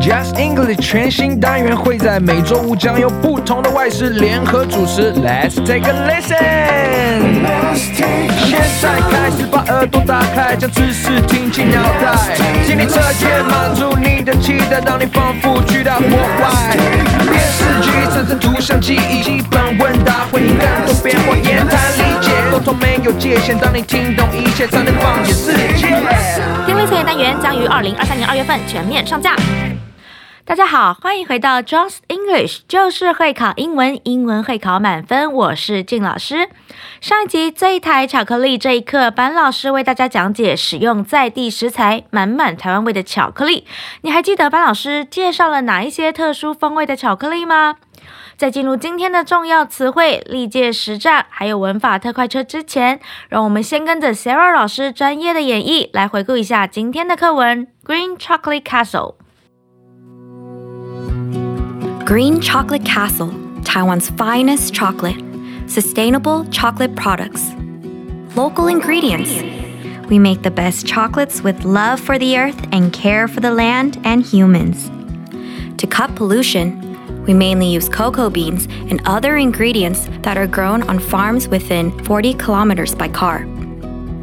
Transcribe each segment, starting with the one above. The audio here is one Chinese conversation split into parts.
Just English 全新单元会在每周五将由不同的外师联合主持。Let's take a listen。现在开始把耳朵打开，将知识听进脑袋，听力测验满足你的期待，让你仿佛去到国外。电视剧产生图像记忆，基本问答会更多变化，言谈里解沟通没有界限，当你听懂一切，才能放眼世界。听力测验单元将于二零二三年二月份全面上架。大家好，欢迎回到 Just English，就是会考英文，英文会考满分。我是静老师。上一集这一台巧克力这一课，班老师为大家讲解使用在地食材，满满台湾味的巧克力。你还记得班老师介绍了哪一些特殊风味的巧克力吗？在进入今天的重要词汇、历届实战还有文法特快车之前，让我们先跟着 Sarah 老师专业的演绎来回顾一下今天的课文 Green Chocolate Castle。 Green Chocolate Castle, Taiwan's finest chocolate. Sustainable chocolate products. Local ingredients. We make the best chocolates with love for the earth and care for the land and humans. To cut pollution, we mainly use cocoa beans and other ingredients that are grown on farms within 40 kilometers by car.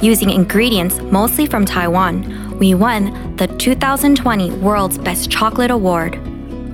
Using ingredients mostly from Taiwan, we won the 2020 World's Best Chocolate Award.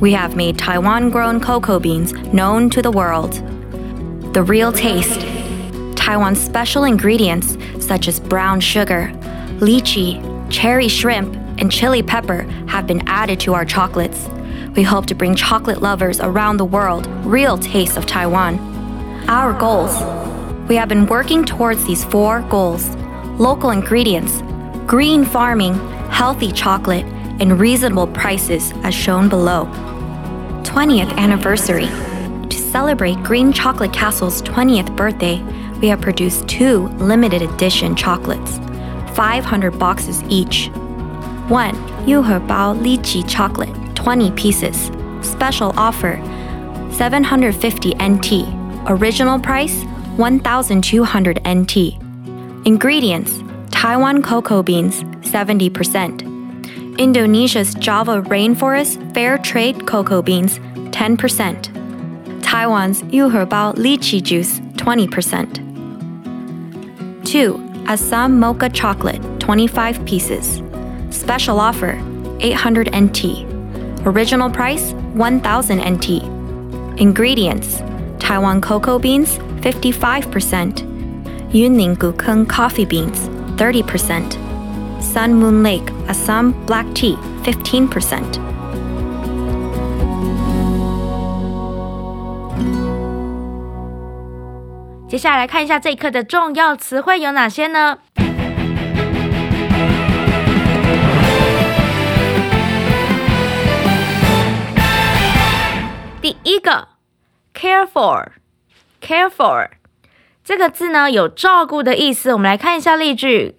We have made Taiwan grown cocoa beans known to the world. The real taste. Taiwan's special ingredients such as brown sugar, lychee, cherry shrimp, and chili pepper have been added to our chocolates. We hope to bring chocolate lovers around the world real taste of Taiwan. Our goals. We have been working towards these four goals local ingredients, green farming, healthy chocolate, and reasonable prices as shown below. 20th anniversary. To celebrate Green Chocolate Castle's 20th birthday, we have produced two limited edition chocolates, 500 boxes each. 1. Yuhe Bao Lychee Chocolate, 20 pieces. Special offer 750 NT. Original price 1200 NT. Ingredients Taiwan cocoa beans, 70%. Indonesia's Java rainforest fair trade cocoa beans, 10%. Taiwan's Yuherbao lychee juice, 20%. 2. Assam mocha chocolate, 25 pieces. Special offer, 800 NT. Original price, 1000 NT. Ingredients Taiwan cocoa beans, 55%. Yunning Gukeng coffee beans, 30%. Sun Moon Lake Assam black tea, 15%. 接下来来看一下这一课的重要词汇有哪些呢？ 第一个，care for，care for 这个字呢有照顾的意思。我们来看一下例句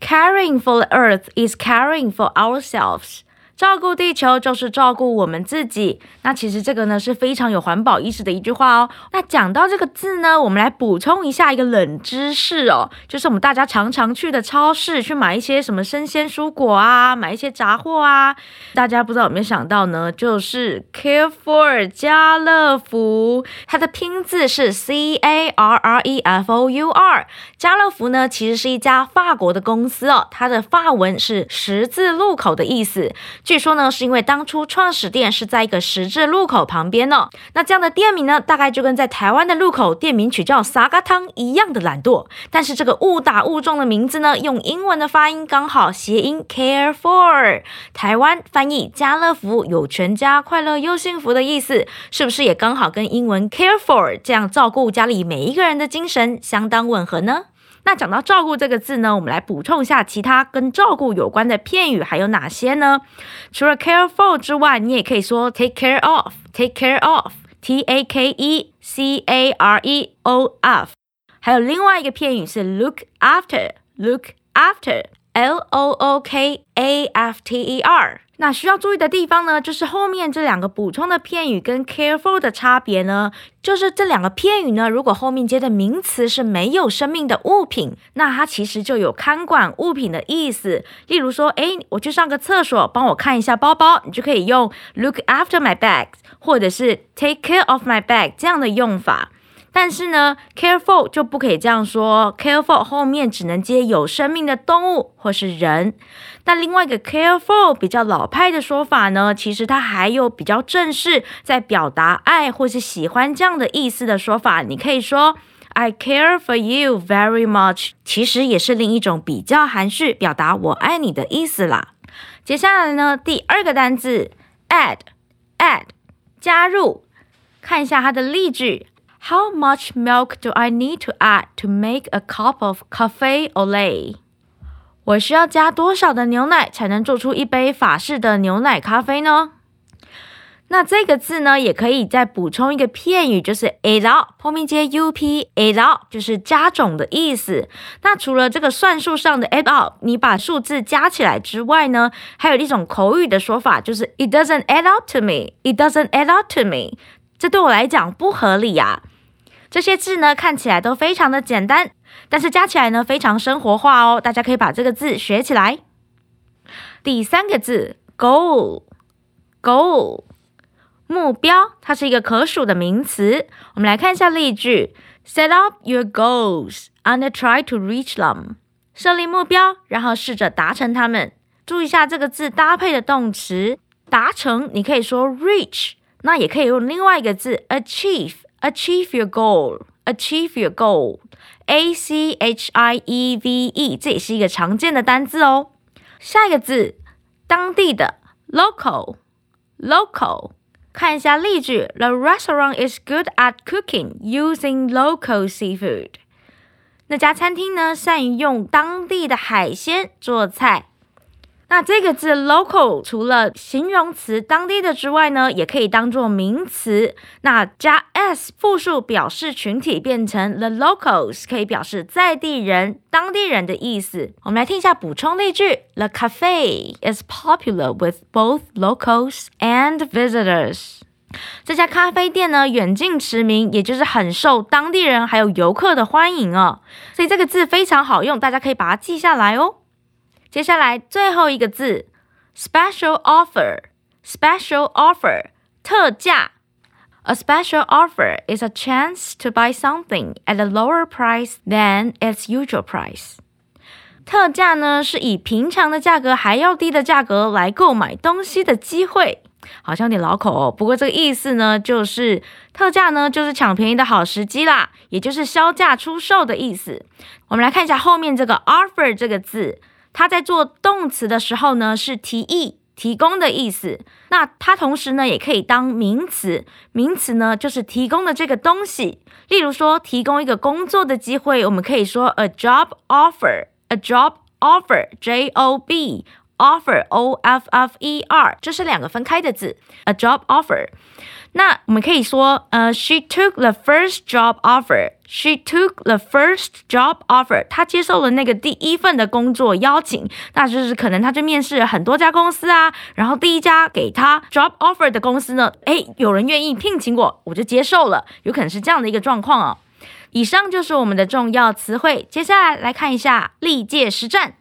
：Caring for the earth is caring for ourselves. 照顾地球就是照顾我们自己。那其实这个呢是非常有环保意识的一句话哦。那讲到这个字呢，我们来补充一下一个冷知识哦，就是我们大家常常去的超市去买一些什么生鲜蔬果啊，买一些杂货啊，大家不知道有没有想到呢？就是 Care for 家乐福，它的拼字是 C A R R E F O U R。家乐福呢其实是一家法国的公司哦，它的法文是十字路口的意思。据说呢，是因为当初创始店是在一个十字路口旁边呢。那这样的店名呢，大概就跟在台湾的路口店名取叫沙嘎汤一样的懒惰。但是这个误打误撞的名字呢，用英文的发音刚好谐音 care for，台湾翻译家乐福有全家快乐又幸福的意思，是不是也刚好跟英文 care for 这样照顾家里每一个人的精神相当吻合呢？那讲到照顾这个字呢，我们来补充一下其他跟照顾有关的片语还有哪些呢？除了 care for 之外，你也可以说 take care of，take care of，t a k e c a r e o f。还有另外一个片语是 look after，look after，l o o k a f t e r。那需要注意的地方呢，就是后面这两个补充的片语跟 careful 的差别呢，就是这两个片语呢，如果后面接的名词是没有生命的物品，那它其实就有看管物品的意思。例如说，诶，我去上个厕所，帮我看一下包包，你就可以用 look after my bag，或者是 take care of my bag 这样的用法。但是呢，careful 就不可以这样说，careful 后面只能接有生命的动物或是人。那另外一个 careful 比较老派的说法呢，其实它还有比较正式，在表达爱或是喜欢这样的意思的说法。你可以说 I care for you very much，其实也是另一种比较含蓄表达我爱你的意思啦。接下来呢，第二个单字 add，add 加入，看一下它的例句。How much milk do I need to add to make a cup of cafe au lait？我需要加多少的牛奶才能做出一杯法式的牛奶咖啡呢？那这个字呢，也可以再补充一个片语，就是 add up，后面接 up，add up 就是加总的意思。那除了这个算术上的 add up，你把数字加起来之外呢，还有一种口语的说法，就是 it doesn't add up to me，it doesn't add up to me，这对我来讲不合理呀。这些字呢看起来都非常的简单，但是加起来呢非常生活化哦。大家可以把这个字学起来。第三个字 goal，goal 目标，它是一个可数的名词。我们来看一下例句：Set up your goals and try to reach them。设立目标，然后试着达成它们。注意一下这个字搭配的动词，达成你可以说 reach，那也可以用另外一个字 achieve。Achieve your goal. Achieve your goal. A C H I E V E，这也是一个常见的单字哦。下一个字，当地的 local local。看一下例句：The restaurant is good at cooking using local seafood。那家餐厅呢，善于用当地的海鲜做菜。 那这个字 local 除了形容词当地的之外呢，也可以当做名词。那加 s 复数表示群体，变成 the locals，可以表示在地人、当地人的意思。我们来听一下补充例句：The cafe is popular with both locals and visitors。这家咖啡店呢，远近驰名，也就是很受当地人还有游客的欢迎哦。所以这个字非常好用，大家可以把它记下来哦。接下来最后一个字，special offer，special offer 特价。A special offer is a chance to buy something at a lower price than its usual price。特价呢，是以平常的价格还要低的价格来购买东西的机会。好像有点老口哦，不过这个意思呢，就是特价呢，就是抢便宜的好时机啦，也就是销价出售的意思。我们来看一下后面这个 offer 这个字。它在做动词的时候呢，是提议、提供的意思。那它同时呢，也可以当名词。名词呢，就是提供的这个东西。例如说，提供一个工作的机会，我们可以说 a job offer，a job offer，J O B offer O F F E R，这是两个分开的字，a job offer。那我们可以说，呃，She took the first job offer. She took the first job offer. 她接受了那个第一份的工作邀请，那就是可能她去面试很多家公司啊，然后第一家给她 job offer 的公司呢，哎，有人愿意聘请我，我就接受了，有可能是这样的一个状况哦。以上就是我们的重要词汇，接下来来看一下历届实战。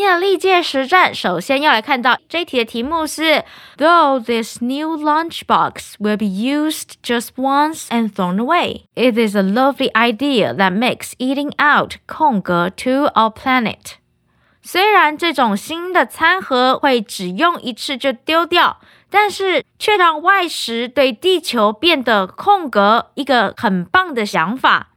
天的历届实战，首先要来看到这一题的题目是：Though this new lunchbox will be used just once and thrown away, it is a lovely idea that makes eating out 空格 to our planet。虽然这种新的餐盒会只用一次就丢掉，但是却让外食对地球变得空格，一个很棒的想法。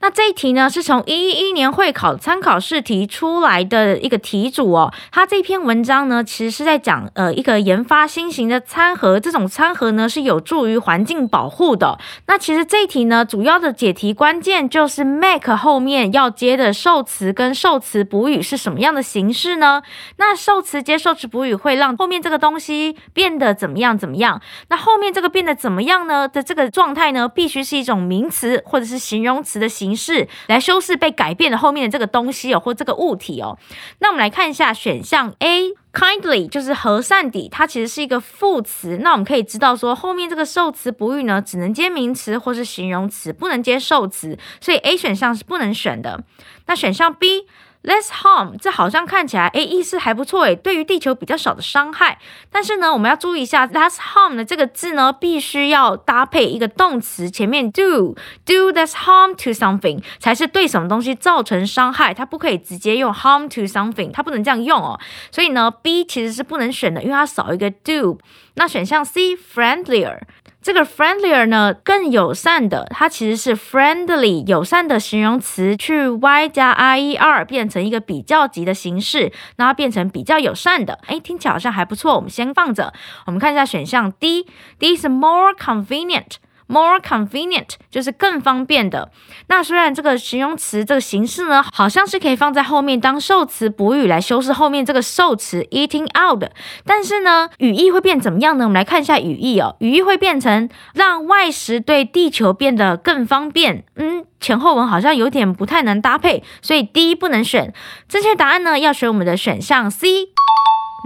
那这一题呢，是从一一年会考参考试题出来的一个题组哦。它这篇文章呢，其实是在讲呃一个研发新型的餐盒，这种餐盒呢是有助于环境保护的。那其实这一题呢，主要的解题关键就是 make 后面要接的受词跟受词补语是什么样的形式呢？那受词接受词补语会让后面这个东西变得怎么样怎么样？那后面这个变得怎么样呢的这个状态呢，必须是一种名词或者是形容词的形。形式来修饰被改变的后面的这个东西哦，或这个物体哦。那我们来看一下选项 A，kindly 就是和善地，它其实是一个副词。那我们可以知道说，后面这个受词补语呢，只能接名词或是形容词，不能接受词，所以 A 选项是不能选的。那选项 B。Less harm，这好像看起来诶意思还不错诶，对于地球比较少的伤害。但是呢，我们要注意一下，less harm 的这个字呢，必须要搭配一个动词，前面 do do less harm to something 才是对什么东西造成伤害，它不可以直接用 harm to something，它不能这样用哦。所以呢，B 其实是不能选的，因为它少一个 do。那选项 C friendlier。这个 friendlier 呢，更友善的，它其实是 friendly 友善的形容词，去 y 加 i e r 变成一个比较级的形式，那它变成比较友善的，哎，听起来好像还不错。我们先放着，我们看一下选项 D，D 是 more convenient。More convenient 就是更方便的。那虽然这个形容词这个形式呢，好像是可以放在后面当受词补语来修饰后面这个受词 eating out，但是呢，语义会变怎么样呢？我们来看一下语义哦。语义会变成让外食对地球变得更方便。嗯，前后文好像有点不太能搭配，所以 D 不能选。正确答案呢，要选我们的选项 C。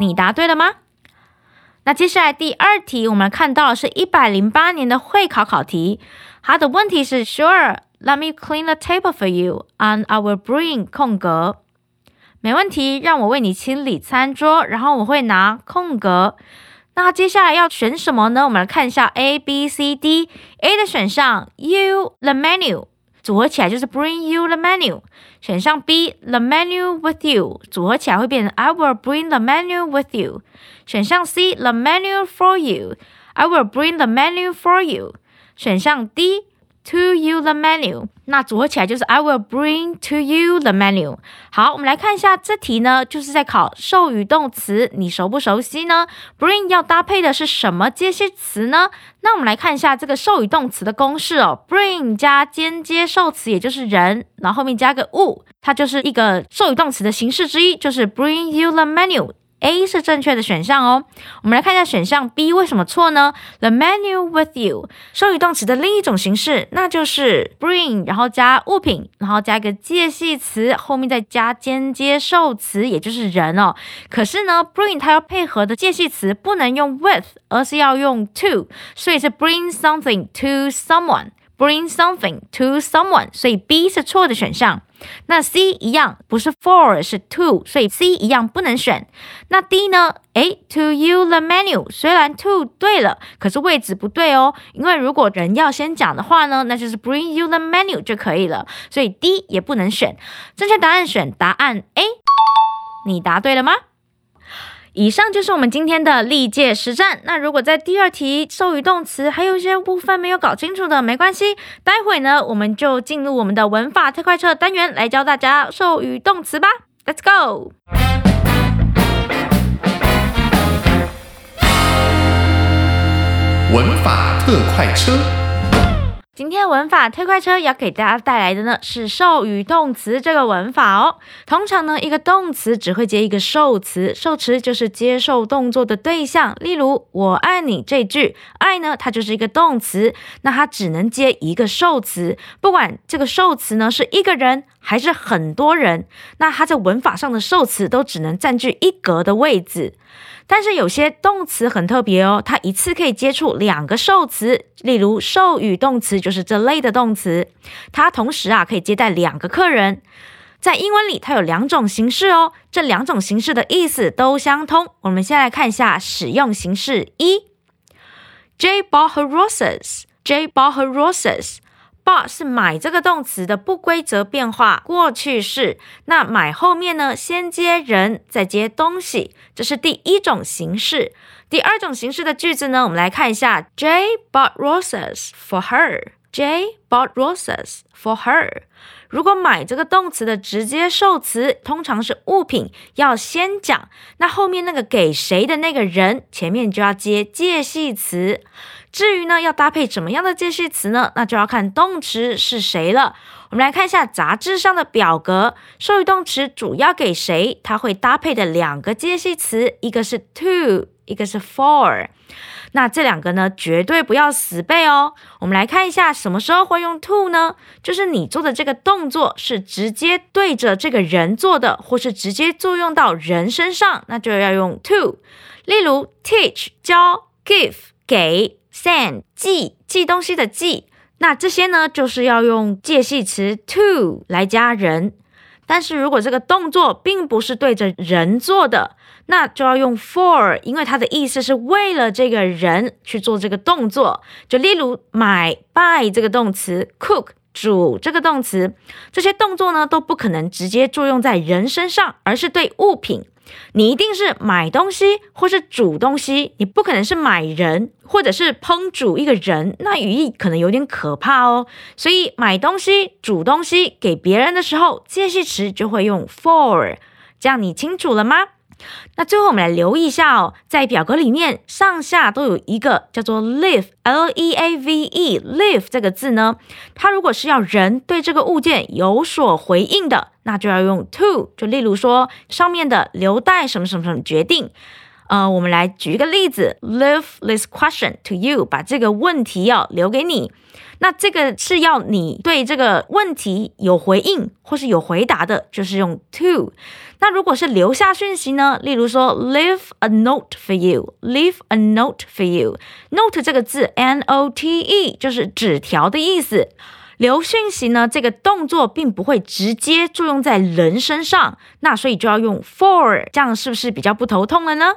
你答对了吗？那接下来第二题，我们看到是一百零八年的会考考题，它的问题是：Sure，let me clean the table for you，and I will bring 空格。没问题，让我为你清理餐桌，然后我会拿空格。那接下来要选什么呢？我们来看一下 A、B、C、D。A 的选项，You the menu。组合起来就是 bring you the menu。选项 B，the menu with you，组合起来会变成 I will bring the menu with you。选项 C，the menu for you，I will bring the menu for you。选项 D。To you the menu，那组合起来就是 I will bring to you the menu。好，我们来看一下这题呢，就是在考授予动词，你熟不熟悉呢？Bring 要搭配的是什么介系词呢？那我们来看一下这个授予动词的公式哦，bring 加间接受词，也就是人，然后后面加个物，它就是一个授予动词的形式之一，就是 bring you the menu。A 是正确的选项哦。我们来看一下选项 B 为什么错呢？The menu with you 授予动词的另一种形式，那就是 bring，然后加物品，然后加一个介系词，后面再加间接受词，也就是人哦。可是呢，bring 它要配合的介系词不能用 with，而是要用 to，所以是 bring something to someone。Bring something to someone，所以 B 是错的选项。那 C 一样，不是 for 是 to，所以 C 一样不能选。那 D 呢？诶 t o you the menu，虽然 to 对了，可是位置不对哦。因为如果人要先讲的话呢，那就是 bring you the menu 就可以了。所以 D 也不能选。正确答案选答案 A。你答对了吗？以上就是我们今天的历届实战。那如果在第二题授予动词还有一些部分没有搞清楚的，没关系，待会呢我们就进入我们的文法特快车单元来教大家授予动词吧。Let's go！文法特快车。今天文法推快车要给大家带来的呢是授予动词这个文法哦。通常呢，一个动词只会接一个受词，受词就是接受动作的对象。例如“我爱你”这句，“爱”呢它就是一个动词，那它只能接一个受词，不管这个受词呢是一个人还是很多人，那它在文法上的受词都只能占据一格的位置。但是有些动词很特别哦，它一次可以接触两个受词，例如授予动词就是这类的动词，它同时啊可以接待两个客人。在英文里，它有两种形式哦，这两种形式的意思都相通。我们先来看一下使用形式一：Jay bought her roses. Jay bought her roses. Bought 是买这个动词的不规则变化过去式，那买后面呢，先接人，再接东西，这是第一种形式。第二种形式的句子呢，我们来看一下：J bought roses for her. J bought roses for her. 如果买这个动词的直接受词通常是物品，要先讲，那后面那个给谁的那个人前面就要接介系词。至于呢，要搭配怎么样的介系词呢？那就要看动词是谁了。我们来看一下杂志上的表格，授予动词主要给谁？它会搭配的两个介系词，一个是 to，一个是 for。那这两个呢，绝对不要死背哦。我们来看一下什么时候会用 to 呢？就是你做的这个动作是直接对着这个人做的，或是直接作用到人身上，那就要用 to。例如 teach 教，give 给，send 寄寄东西的寄，那这些呢就是要用介系词 to 来加人。但是如果这个动作并不是对着人做的，那就要用 for，因为它的意思是为了这个人去做这个动作。就例如买 buy 这个动词，cook 煮这个动词，这些动作呢都不可能直接作用在人身上，而是对物品。你一定是买东西或是煮东西，你不可能是买人或者是烹煮一个人，那语义可能有点可怕哦。所以买东西、煮东西给别人的时候，介系词就会用 for，这样你清楚了吗？那最后我们来留意一下哦，在表格里面上下都有一个叫做 leave，l e a v e，leave 这个字呢，它如果是要人对这个物件有所回应的，那就要用 to。就例如说上面的留待什么什么什么决定。呃，我们来举一个例子，leave this question to you，把这个问题要留给你。那这个是要你对这个问题有回应或是有回答的，就是用 to。那如果是留下讯息呢？例如说，leave a note for you，leave a note for you。note 这个字，n o t e，就是纸条的意思。留讯息呢，这个动作并不会直接作用在人身上，那所以就要用 for，这样是不是比较不头痛了呢？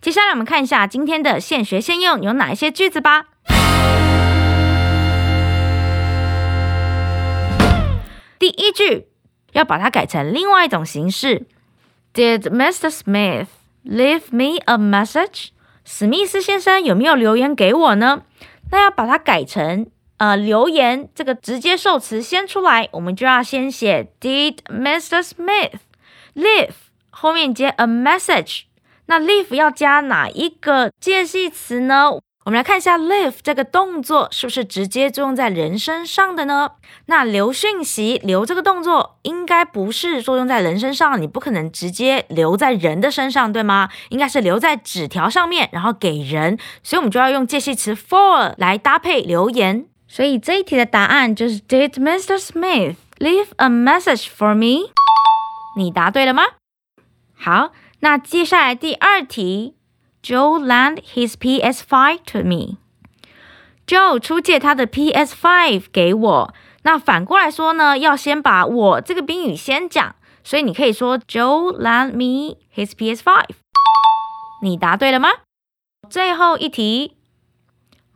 接下来我们看一下今天的现学现用有哪一些句子吧。第一句要把它改成另外一种形式。Did Mr. Smith leave me a message？史密斯先生有没有留言给我呢？那要把它改成呃留言这个直接受词先出来，我们就要先写 Did Mr. Smith leave 后面接 a message？那 leave 要加哪一个介系词呢？我们来看一下 leave 这个动作是不是直接作用在人身上的呢？那留讯息留这个动作应该不是作用在人身上，你不可能直接留在人的身上，对吗？应该是留在纸条上面，然后给人，所以我们就要用介系词 for 来搭配留言。所以这一题的答案就是 Did Mr. Smith leave a message for me？你答对了吗？好，那接下来第二题。Joe lent his PS5 to me. Joe 出借他的 PS5 给我。那反过来说呢，要先把我这个宾语先讲，所以你可以说 Joe lent me his PS5。你答对了吗？最后一题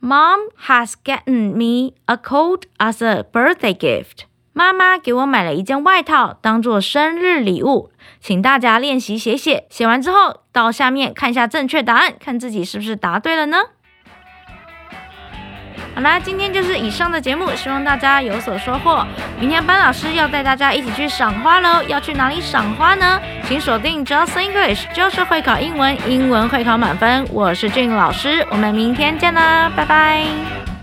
，Mom has gotten me a coat as a birthday gift. 妈妈给我买了一件外套当做生日礼物，请大家练习写写。写完之后，到下面看一下正确答案，看自己是不是答对了呢？好啦，今天就是以上的节目，希望大家有所收获。明天班老师要带大家一起去赏花喽，要去哪里赏花呢？请锁定 Just English，就是会考英文，英文会考满分。我是俊老师，我们明天见啦，拜拜。